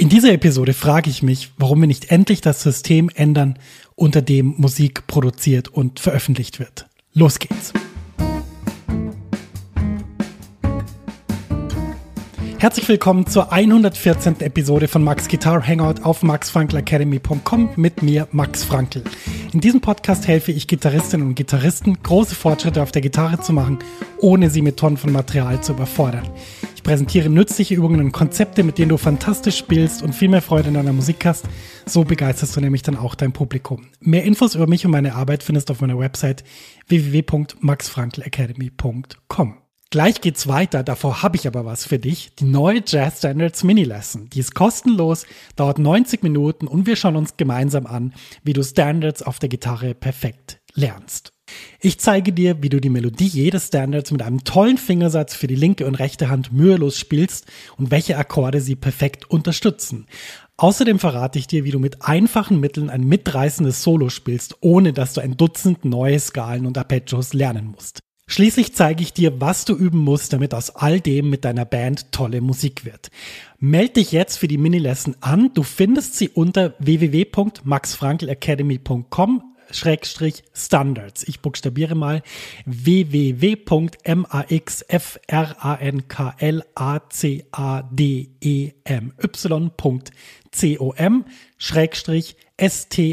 In dieser Episode frage ich mich, warum wir nicht endlich das System ändern, unter dem Musik produziert und veröffentlicht wird. Los geht's. Herzlich willkommen zur 114. Episode von Max Guitar Hangout auf maxfrankelacademy.com mit mir, Max Frankl. In diesem Podcast helfe ich Gitarristinnen und Gitarristen, große Fortschritte auf der Gitarre zu machen, ohne sie mit Tonnen von Material zu überfordern. Ich präsentiere nützliche Übungen und Konzepte, mit denen du fantastisch spielst und viel mehr Freude in deiner Musik hast. So begeisterst du nämlich dann auch dein Publikum. Mehr Infos über mich und meine Arbeit findest du auf meiner Website www.maxfrankelacademy.com. Gleich geht's weiter, davor habe ich aber was für dich. Die neue Jazz Standards Mini Lesson. Die ist kostenlos, dauert 90 Minuten und wir schauen uns gemeinsam an, wie du Standards auf der Gitarre perfekt lernst. Ich zeige dir, wie du die Melodie jedes Standards mit einem tollen Fingersatz für die linke und rechte Hand mühelos spielst und welche Akkorde sie perfekt unterstützen. Außerdem verrate ich dir, wie du mit einfachen Mitteln ein mitreißendes Solo spielst, ohne dass du ein Dutzend neue Skalen und Arpeggios lernen musst. Schließlich zeige ich dir, was du üben musst, damit aus all dem mit deiner Band tolle Musik wird. Meld dich jetzt für die Mini-Lesson an. Du findest sie unter www.maxfrankelacademy.com Standards. Ich buchstabiere mal www.maxfrankelacademy.com Schrägstrich S-T-A-N-D-A-R-D-S.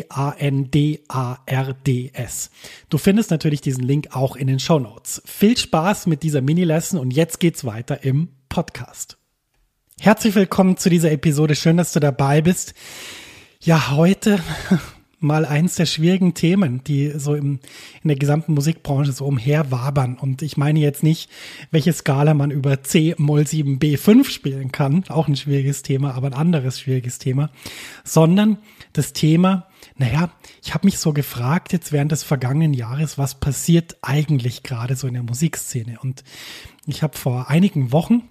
Du findest natürlich diesen Link auch in den Show Notes. Viel Spaß mit dieser Mini-Lesson und jetzt geht's weiter im Podcast. Herzlich willkommen zu dieser Episode. Schön, dass du dabei bist. Ja, heute mal eins der schwierigen Themen, die so im, in der gesamten Musikbranche so umherwabern. Und ich meine jetzt nicht, welche Skala man über C, Moll 7, B5 spielen kann, auch ein schwieriges Thema, aber ein anderes schwieriges Thema, sondern das Thema, naja, ich habe mich so gefragt jetzt während des vergangenen Jahres, was passiert eigentlich gerade so in der Musikszene? Und ich habe vor einigen Wochen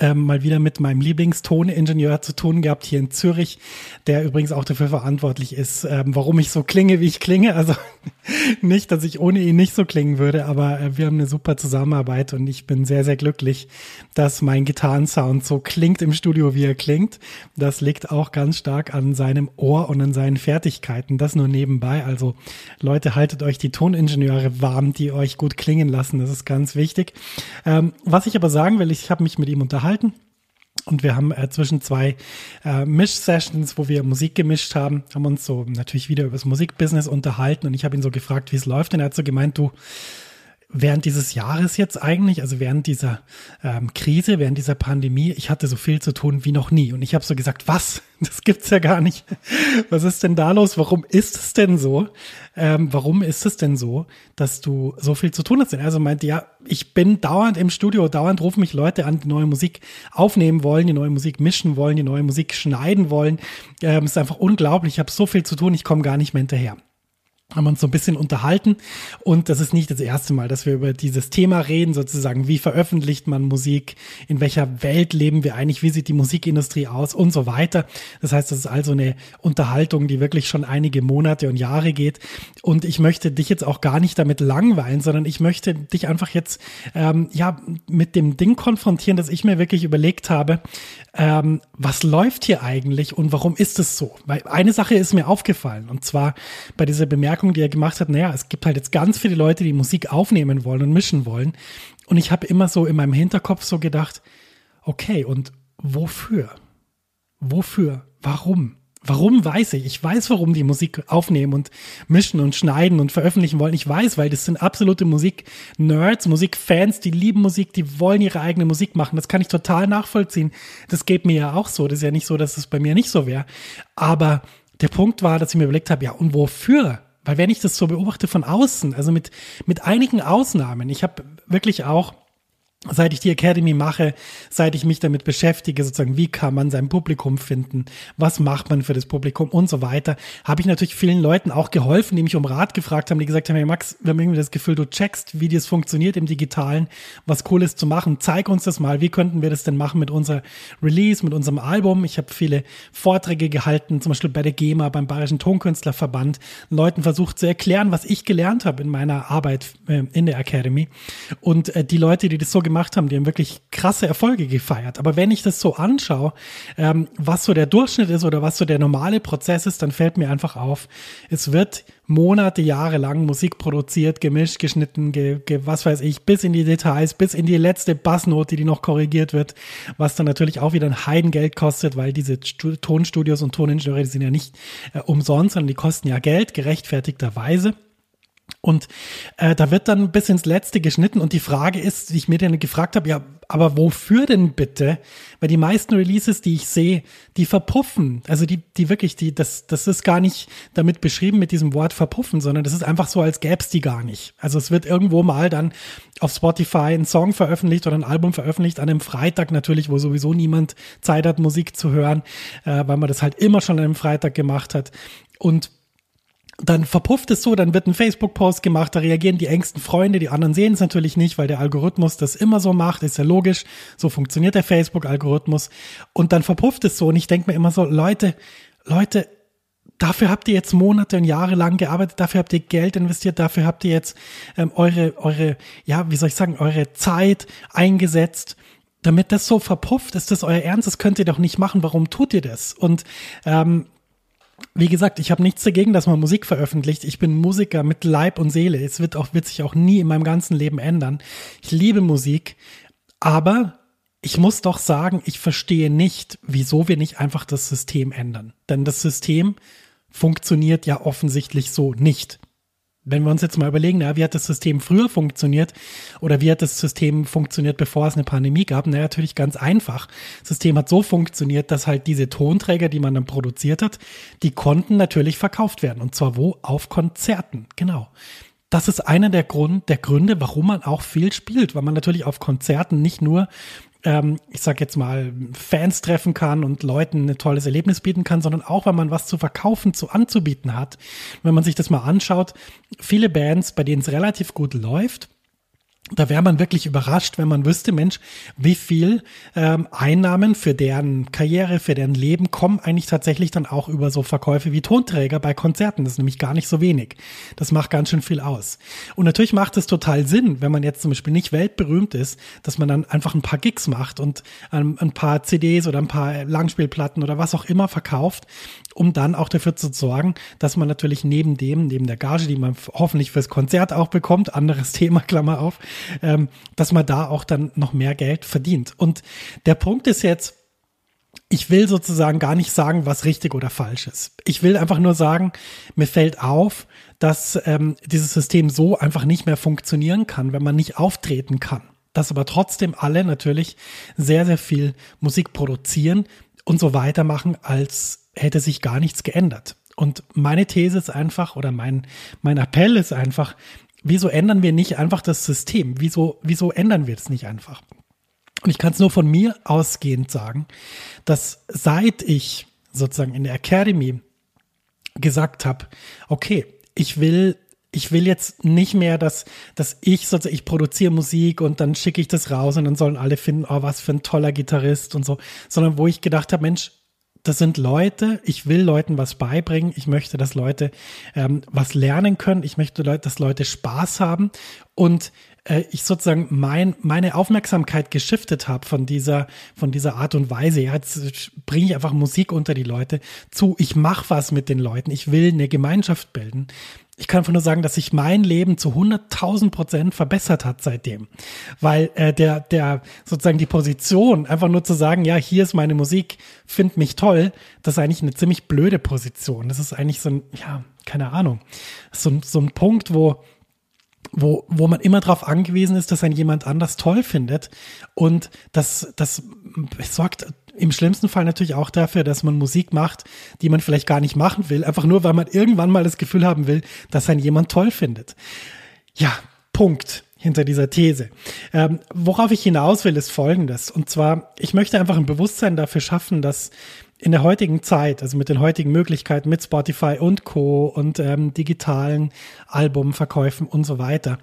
ähm, mal wieder mit meinem Lieblingstoningenieur zu tun gehabt hier in Zürich, der übrigens auch dafür verantwortlich ist, ähm, warum ich so klinge, wie ich klinge. Also nicht, dass ich ohne ihn nicht so klingen würde, aber äh, wir haben eine super Zusammenarbeit und ich bin sehr, sehr glücklich, dass mein Gitarrensound so klingt im Studio, wie er klingt. Das liegt auch ganz stark an seinem Ohr und an seinen Fertigkeiten. Das nur nebenbei. Also Leute, haltet euch die Toningenieure warm, die euch gut klingen lassen. Das ist ganz wichtig. Ähm, was ich aber sagen will, ich habe mich mit ihm unterhalten unterhalten. Und wir haben äh, zwischen zwei äh, Misch-Sessions, wo wir Musik gemischt haben, haben uns so natürlich wieder über das Musikbusiness unterhalten. Und ich habe ihn so gefragt, wie es läuft. Und er hat so gemeint, du, während dieses Jahres jetzt eigentlich, also während dieser ähm, Krise, während dieser Pandemie, ich hatte so viel zu tun wie noch nie. Und ich habe so gesagt, was? Das gibt's ja gar nicht. Was ist denn da los? Warum ist es denn so? Ähm, warum ist es denn so, dass du so viel zu tun hast? Also meinte, ja, ich bin dauernd im Studio, dauernd rufen mich Leute an, die neue Musik aufnehmen wollen, die neue Musik mischen wollen, die neue Musik schneiden wollen. Ähm, ist einfach unglaublich. Ich habe so viel zu tun, ich komme gar nicht mehr hinterher haben uns so ein bisschen unterhalten und das ist nicht das erste Mal, dass wir über dieses Thema reden, sozusagen, wie veröffentlicht man Musik, in welcher Welt leben wir eigentlich, wie sieht die Musikindustrie aus und so weiter. Das heißt, das ist also eine Unterhaltung, die wirklich schon einige Monate und Jahre geht und ich möchte dich jetzt auch gar nicht damit langweilen, sondern ich möchte dich einfach jetzt ähm, ja mit dem Ding konfrontieren, dass ich mir wirklich überlegt habe, ähm, was läuft hier eigentlich und warum ist es so? Weil eine Sache ist mir aufgefallen und zwar bei dieser Bemerkung, die er gemacht hat, naja, es gibt halt jetzt ganz viele Leute, die Musik aufnehmen wollen und mischen wollen und ich habe immer so in meinem Hinterkopf so gedacht, okay, und wofür? Wofür? Warum? Warum weiß ich? Ich weiß, warum die Musik aufnehmen und mischen und schneiden und veröffentlichen wollen. Ich weiß, weil das sind absolute Musik-Nerds, Musikfans, die lieben Musik, die wollen ihre eigene Musik machen. Das kann ich total nachvollziehen. Das geht mir ja auch so. Das ist ja nicht so, dass es bei mir nicht so wäre. Aber der Punkt war, dass ich mir überlegt habe, ja, und wofür? Weil wenn ich das so beobachte von außen, also mit, mit einigen Ausnahmen, ich habe wirklich auch seit ich die Academy mache, seit ich mich damit beschäftige, sozusagen, wie kann man sein Publikum finden, was macht man für das Publikum? Und so weiter, habe ich natürlich vielen Leuten auch geholfen, die mich um Rat gefragt haben, die gesagt haben, hey Max, wir haben irgendwie das Gefühl, du checkst, wie das funktioniert im Digitalen, was cool ist zu machen, zeig uns das mal, wie könnten wir das denn machen mit unserer Release, mit unserem Album. Ich habe viele Vorträge gehalten, zum Beispiel bei der GEMA, beim Bayerischen Tonkünstlerverband, Leuten versucht zu erklären, was ich gelernt habe in meiner Arbeit äh, in der Academy. Und äh, die Leute, die das so gemacht haben, die haben wirklich krasse Erfolge gefeiert. Aber wenn ich das so anschaue, ähm, was so der Durchschnitt ist oder was so der normale Prozess ist, dann fällt mir einfach auf, es wird Monate, Jahre lang Musik produziert, gemischt, geschnitten, ge, ge, was weiß ich, bis in die Details, bis in die letzte Bassnote, die noch korrigiert wird, was dann natürlich auch wieder ein Heidengeld kostet, weil diese Stu Tonstudios und Toningenieure, die sind ja nicht äh, umsonst, sondern die kosten ja Geld, gerechtfertigterweise. Und äh, da wird dann bis ins Letzte geschnitten und die Frage ist, die ich mir dann gefragt habe, ja, aber wofür denn bitte? Weil die meisten Releases, die ich sehe, die verpuffen. Also die, die wirklich, die, das, das ist gar nicht damit beschrieben mit diesem Wort verpuffen, sondern das ist einfach so, als gäbe es die gar nicht. Also es wird irgendwo mal dann auf Spotify ein Song veröffentlicht oder ein Album veröffentlicht, an einem Freitag natürlich, wo sowieso niemand Zeit hat, Musik zu hören, äh, weil man das halt immer schon an einem Freitag gemacht hat. Und dann verpufft es so, dann wird ein Facebook-Post gemacht, da reagieren die engsten Freunde, die anderen sehen es natürlich nicht, weil der Algorithmus das immer so macht, ist ja logisch, so funktioniert der Facebook-Algorithmus. Und dann verpufft es so und ich denke mir immer so, Leute, Leute, dafür habt ihr jetzt Monate und Jahre lang gearbeitet, dafür habt ihr Geld investiert, dafür habt ihr jetzt ähm, eure, eure, ja, wie soll ich sagen, eure Zeit eingesetzt, damit das so verpufft, ist das euer Ernst, das könnt ihr doch nicht machen, warum tut ihr das? Und ähm, wie gesagt, ich habe nichts dagegen, dass man Musik veröffentlicht. Ich bin Musiker mit Leib und Seele. Es wird auch wird sich auch nie in meinem ganzen Leben ändern. Ich liebe Musik, aber ich muss doch sagen, ich verstehe nicht, wieso wir nicht einfach das System ändern. Denn das System funktioniert ja offensichtlich so nicht. Wenn wir uns jetzt mal überlegen, na, wie hat das System früher funktioniert oder wie hat das System funktioniert, bevor es eine Pandemie gab? Na, natürlich ganz einfach. Das System hat so funktioniert, dass halt diese Tonträger, die man dann produziert hat, die konnten natürlich verkauft werden. Und zwar wo? Auf Konzerten. Genau. Das ist einer der, Grund, der Gründe, warum man auch viel spielt, weil man natürlich auf Konzerten nicht nur ähm, ich sag jetzt mal, Fans treffen kann und Leuten ein tolles Erlebnis bieten kann, sondern auch, wenn man was zu verkaufen, zu anzubieten hat. Wenn man sich das mal anschaut, viele Bands, bei denen es relativ gut läuft, da wäre man wirklich überrascht, wenn man wüsste, Mensch, wie viel ähm, Einnahmen für deren Karriere, für deren Leben kommen eigentlich tatsächlich dann auch über so Verkäufe wie Tonträger bei Konzerten. Das ist nämlich gar nicht so wenig. Das macht ganz schön viel aus. Und natürlich macht es total Sinn, wenn man jetzt zum Beispiel nicht weltberühmt ist, dass man dann einfach ein paar Gigs macht und ähm, ein paar CDs oder ein paar Langspielplatten oder was auch immer verkauft um dann auch dafür zu sorgen, dass man natürlich neben dem, neben der Gage, die man hoffentlich fürs Konzert auch bekommt, anderes Thema, Klammer auf, ähm, dass man da auch dann noch mehr Geld verdient. Und der Punkt ist jetzt, ich will sozusagen gar nicht sagen, was richtig oder falsch ist. Ich will einfach nur sagen, mir fällt auf, dass ähm, dieses System so einfach nicht mehr funktionieren kann, wenn man nicht auftreten kann. Dass aber trotzdem alle natürlich sehr, sehr viel Musik produzieren und so weitermachen, als hätte sich gar nichts geändert. Und meine These ist einfach, oder mein, mein Appell ist einfach, wieso ändern wir nicht einfach das System? Wieso, wieso ändern wir das nicht einfach? Und ich kann es nur von mir ausgehend sagen, dass seit ich sozusagen in der Academy gesagt habe, okay, ich will ich will jetzt nicht mehr, dass, dass ich sozusagen, ich produziere Musik und dann schicke ich das raus und dann sollen alle finden, oh, was für ein toller Gitarrist und so, sondern wo ich gedacht habe, Mensch, das sind Leute, ich will Leuten was beibringen, ich möchte, dass Leute ähm, was lernen können, ich möchte, dass Leute Spaß haben. Und äh, ich sozusagen mein, meine Aufmerksamkeit geschiftet habe von dieser, von dieser Art und Weise. Ja, jetzt bringe ich einfach Musik unter die Leute zu, ich mache was mit den Leuten, ich will eine Gemeinschaft bilden ich kann einfach nur sagen, dass sich mein Leben zu 100.000 Prozent verbessert hat seitdem. Weil äh, der, der sozusagen die Position, einfach nur zu sagen, ja, hier ist meine Musik, find mich toll, das ist eigentlich eine ziemlich blöde Position. Das ist eigentlich so ein, ja, keine Ahnung, so, so ein Punkt, wo wo, wo man immer darauf angewiesen ist, dass ein jemand anders toll findet. Und das, das sorgt im schlimmsten Fall natürlich auch dafür, dass man Musik macht, die man vielleicht gar nicht machen will, einfach nur, weil man irgendwann mal das Gefühl haben will, dass ein jemand toll findet. Ja, Punkt hinter dieser These. Ähm, worauf ich hinaus will, ist Folgendes. Und zwar, ich möchte einfach ein Bewusstsein dafür schaffen, dass in der heutigen Zeit, also mit den heutigen Möglichkeiten mit Spotify und Co. und ähm, digitalen Albumverkäufen und so weiter,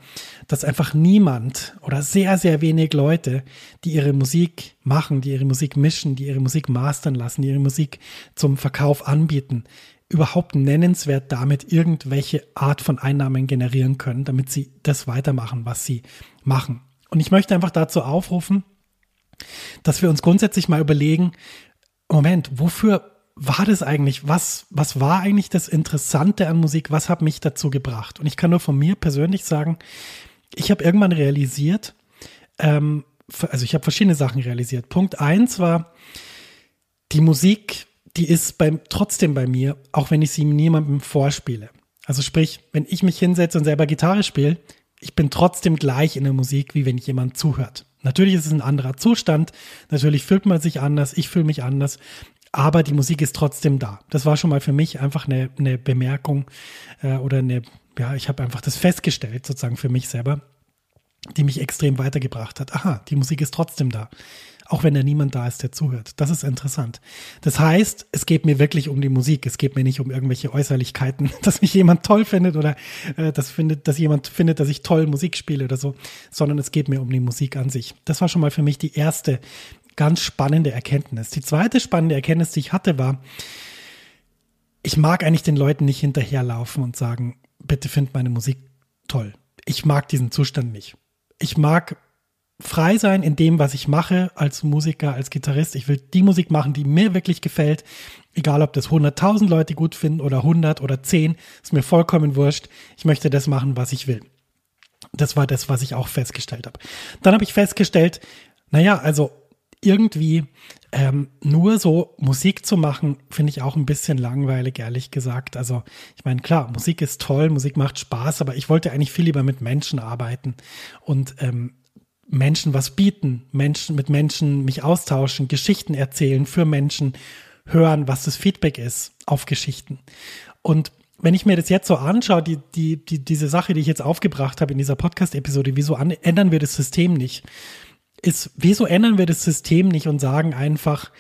dass einfach niemand oder sehr, sehr wenig Leute, die ihre Musik machen, die ihre Musik mischen, die ihre Musik mastern lassen, die ihre Musik zum Verkauf anbieten, überhaupt nennenswert damit irgendwelche Art von Einnahmen generieren können, damit sie das weitermachen, was sie machen. Und ich möchte einfach dazu aufrufen, dass wir uns grundsätzlich mal überlegen, Moment, wofür war das eigentlich? Was, was war eigentlich das Interessante an Musik? Was hat mich dazu gebracht? Und ich kann nur von mir persönlich sagen, ich habe irgendwann realisiert, ähm, also ich habe verschiedene Sachen realisiert. Punkt eins war, die Musik, die ist beim, trotzdem bei mir, auch wenn ich sie niemandem vorspiele. Also sprich, wenn ich mich hinsetze und selber Gitarre spiele, ich bin trotzdem gleich in der Musik, wie wenn jemand zuhört. Natürlich ist es ein anderer Zustand, natürlich fühlt man sich anders, ich fühle mich anders, aber die Musik ist trotzdem da. Das war schon mal für mich einfach eine, eine Bemerkung äh, oder eine, ja, ich habe einfach das festgestellt, sozusagen für mich selber, die mich extrem weitergebracht hat. Aha, die Musik ist trotzdem da auch wenn da niemand da ist, der zuhört. Das ist interessant. Das heißt, es geht mir wirklich um die Musik. Es geht mir nicht um irgendwelche Äußerlichkeiten, dass mich jemand toll findet oder äh, das findet, dass jemand findet, dass ich toll Musik spiele oder so, sondern es geht mir um die Musik an sich. Das war schon mal für mich die erste ganz spannende Erkenntnis. Die zweite spannende Erkenntnis, die ich hatte, war, ich mag eigentlich den Leuten nicht hinterherlaufen und sagen, bitte find meine Musik toll. Ich mag diesen Zustand nicht. Ich mag frei sein in dem, was ich mache als Musiker, als Gitarrist. Ich will die Musik machen, die mir wirklich gefällt. Egal, ob das 100.000 Leute gut finden oder 100 oder 10, ist mir vollkommen wurscht. Ich möchte das machen, was ich will. Das war das, was ich auch festgestellt habe. Dann habe ich festgestellt, naja, also irgendwie ähm, nur so Musik zu machen, finde ich auch ein bisschen langweilig, ehrlich gesagt. Also ich meine, klar, Musik ist toll, Musik macht Spaß, aber ich wollte eigentlich viel lieber mit Menschen arbeiten. Und ähm, Menschen was bieten, Menschen mit Menschen mich austauschen, Geschichten erzählen für Menschen, hören, was das Feedback ist auf Geschichten. Und wenn ich mir das jetzt so anschaue, die, die, die, diese Sache, die ich jetzt aufgebracht habe in dieser Podcast-Episode, wieso an, ändern wir das System nicht? Ist, wieso ändern wir das System nicht und sagen einfach,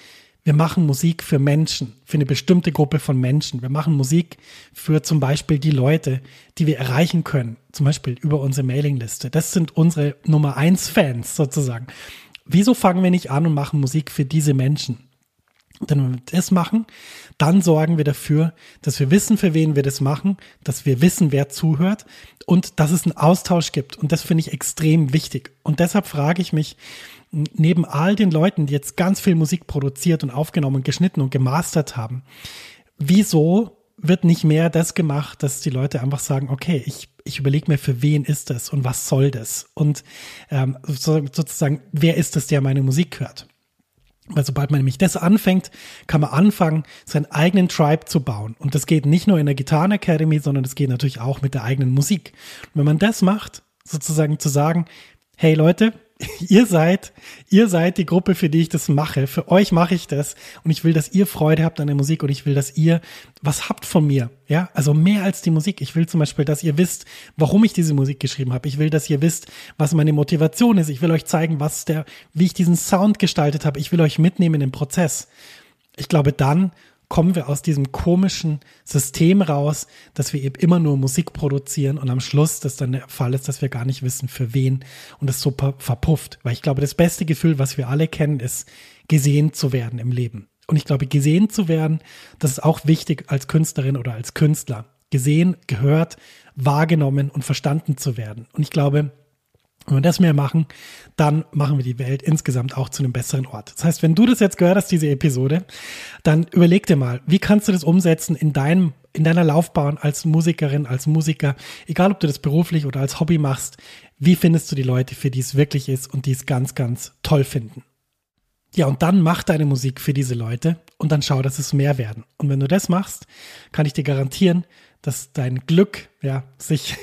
wir machen Musik für Menschen, für eine bestimmte Gruppe von Menschen. Wir machen Musik für zum Beispiel die Leute, die wir erreichen können, zum Beispiel über unsere Mailingliste. Das sind unsere Nummer eins Fans sozusagen. Wieso fangen wir nicht an und machen Musik für diese Menschen? Denn wenn wir das machen, dann sorgen wir dafür, dass wir wissen, für wen wir das machen, dass wir wissen, wer zuhört und dass es einen Austausch gibt. Und das finde ich extrem wichtig. Und deshalb frage ich mich, neben all den Leuten, die jetzt ganz viel Musik produziert und aufgenommen, geschnitten und gemastert haben, wieso wird nicht mehr das gemacht, dass die Leute einfach sagen, okay, ich, ich überlege mir, für wen ist das und was soll das? Und ähm, so, sozusagen, wer ist das, der meine Musik hört? Weil sobald man nämlich das anfängt, kann man anfangen, seinen eigenen Tribe zu bauen. Und das geht nicht nur in der Gitarren Academy, sondern das geht natürlich auch mit der eigenen Musik. Und wenn man das macht, sozusagen zu sagen, hey Leute, ihr seid, ihr seid die Gruppe, für die ich das mache. Für euch mache ich das und ich will, dass ihr Freude habt an der Musik und ich will, dass ihr was habt von mir. Ja, also mehr als die Musik. Ich will zum Beispiel, dass ihr wisst, warum ich diese Musik geschrieben habe. Ich will, dass ihr wisst, was meine Motivation ist. Ich will euch zeigen, was der, wie ich diesen Sound gestaltet habe. Ich will euch mitnehmen im Prozess. Ich glaube, dann kommen wir aus diesem komischen System raus, dass wir eben immer nur Musik produzieren und am Schluss das dann der Fall ist, dass wir gar nicht wissen, für wen und es so verpufft. Weil ich glaube, das beste Gefühl, was wir alle kennen, ist, gesehen zu werden im Leben. Und ich glaube, gesehen zu werden, das ist auch wichtig als Künstlerin oder als Künstler. Gesehen, gehört, wahrgenommen und verstanden zu werden. Und ich glaube, wenn wir das mehr machen, dann machen wir die Welt insgesamt auch zu einem besseren Ort. Das heißt, wenn du das jetzt gehört hast, diese Episode, dann überleg dir mal, wie kannst du das umsetzen in deinem, in deiner Laufbahn als Musikerin, als Musiker, egal ob du das beruflich oder als Hobby machst, wie findest du die Leute, für die es wirklich ist und die es ganz, ganz toll finden? Ja, und dann mach deine Musik für diese Leute und dann schau, dass es mehr werden. Und wenn du das machst, kann ich dir garantieren, dass dein Glück, ja, sich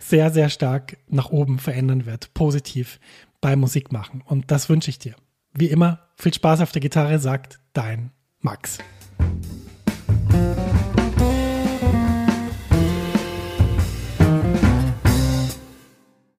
sehr, sehr stark nach oben verändern wird, positiv beim Musikmachen. Und das wünsche ich dir. Wie immer, viel Spaß auf der Gitarre, sagt dein Max.